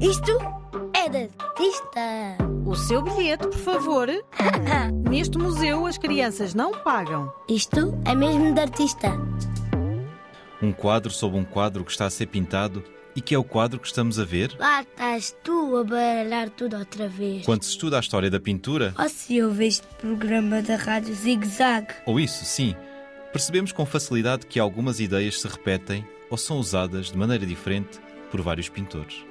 Isto é de artista. O seu bilhete, por favor. Neste museu as crianças não pagam. Isto é mesmo de artista. Um quadro sobre um quadro que está a ser pintado e que é o quadro que estamos a ver? Lá estás tu a baralhar tudo outra vez. Quando se estuda a história da pintura, Ou se ouve este programa da rádio Zig Zag. ou isso, sim, percebemos com facilidade que algumas ideias se repetem ou são usadas de maneira diferente por vários pintores.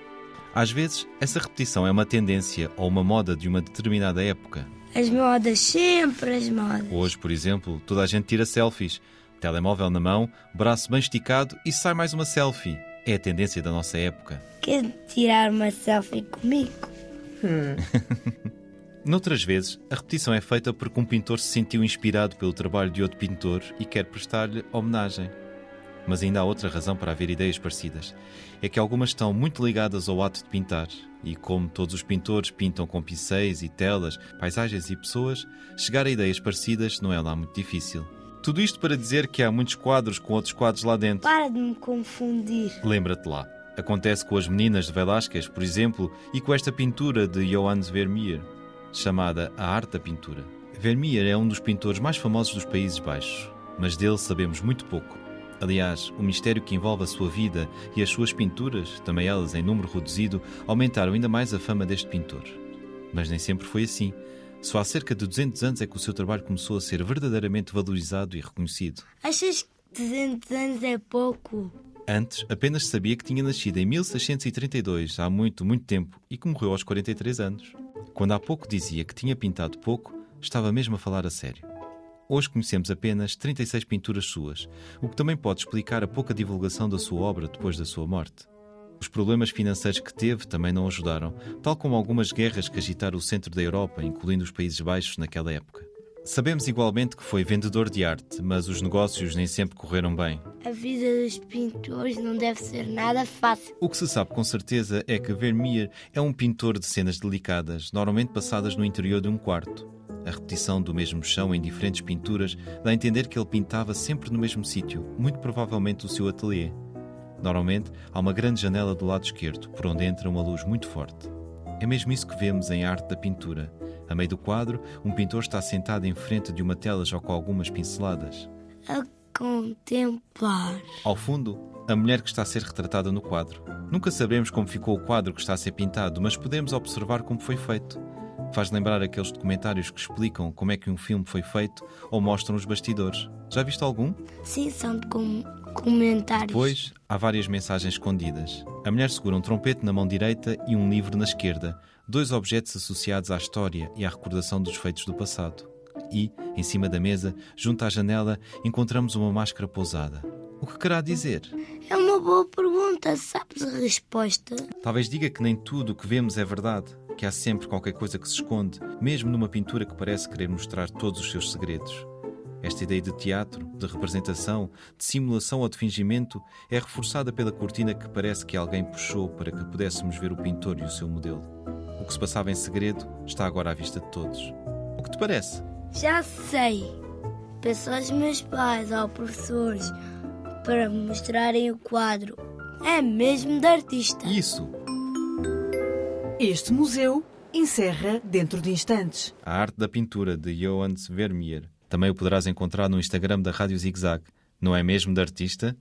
Às vezes, essa repetição é uma tendência ou uma moda de uma determinada época. As modas, sempre as modas. Hoje, por exemplo, toda a gente tira selfies. Telemóvel na mão, braço bem esticado e sai mais uma selfie. É a tendência da nossa época. Quer tirar uma selfie comigo? Noutras vezes, a repetição é feita porque um pintor se sentiu inspirado pelo trabalho de outro pintor e quer prestar-lhe homenagem. Mas ainda há outra razão para haver ideias parecidas. É que algumas estão muito ligadas ao ato de pintar. E como todos os pintores pintam com pincéis e telas, paisagens e pessoas, chegar a ideias parecidas não é lá muito difícil. Tudo isto para dizer que há muitos quadros com outros quadros lá dentro. Para de me confundir. Lembra-te lá. Acontece com as meninas de Velázquez, por exemplo, e com esta pintura de Johannes Vermeer, chamada A Arte da Pintura. Vermeer é um dos pintores mais famosos dos Países Baixos, mas dele sabemos muito pouco. Aliás, o mistério que envolve a sua vida e as suas pinturas, também elas em número reduzido, aumentaram ainda mais a fama deste pintor. Mas nem sempre foi assim. Só há cerca de 200 anos é que o seu trabalho começou a ser verdadeiramente valorizado e reconhecido. Achas que 200 anos é pouco? Antes, apenas se sabia que tinha nascido em 1632, há muito, muito tempo, e que morreu aos 43 anos. Quando há pouco dizia que tinha pintado pouco, estava mesmo a falar a sério. Hoje conhecemos apenas 36 pinturas suas, o que também pode explicar a pouca divulgação da sua obra depois da sua morte. Os problemas financeiros que teve também não ajudaram, tal como algumas guerras que agitaram o centro da Europa, incluindo os Países Baixos naquela época. Sabemos igualmente que foi vendedor de arte, mas os negócios nem sempre correram bem. A vida dos pintores não deve ser nada fácil. O que se sabe com certeza é que Vermeer é um pintor de cenas delicadas, normalmente passadas no interior de um quarto. A repetição do mesmo chão em diferentes pinturas dá a entender que ele pintava sempre no mesmo sítio, muito provavelmente o seu ateliê. Normalmente há uma grande janela do lado esquerdo, por onde entra uma luz muito forte. É mesmo isso que vemos em arte da pintura. A meio do quadro, um pintor está sentado em frente de uma tela já com algumas pinceladas. A contemplar. Ao fundo, a mulher que está a ser retratada no quadro. Nunca saberemos como ficou o quadro que está a ser pintado, mas podemos observar como foi feito. Faz lembrar aqueles documentários que explicam como é que um filme foi feito ou mostram os bastidores. Já viste algum? Sim, são de com comentários. Pois, há várias mensagens escondidas. A mulher segura um trompete na mão direita e um livro na esquerda, dois objetos associados à história e à recordação dos feitos do passado. E, em cima da mesa, junto à janela, encontramos uma máscara pousada. O que querá dizer? É uma boa pergunta. Sabes a resposta? Talvez diga que nem tudo o que vemos é verdade, que há sempre qualquer coisa que se esconde, mesmo numa pintura que parece querer mostrar todos os seus segredos. Esta ideia de teatro, de representação, de simulação ou de fingimento é reforçada pela cortina que parece que alguém puxou para que pudéssemos ver o pintor e o seu modelo. O que se passava em segredo está agora à vista de todos. O que te parece? Já sei. Peço aos meus pais ou professores para me mostrarem o quadro. É mesmo de artista. Isso! Este museu encerra dentro de instantes. A arte da pintura de Johannes Vermeer. Também o poderás encontrar no Instagram da Rádio Zig Zag. Não é mesmo de artista?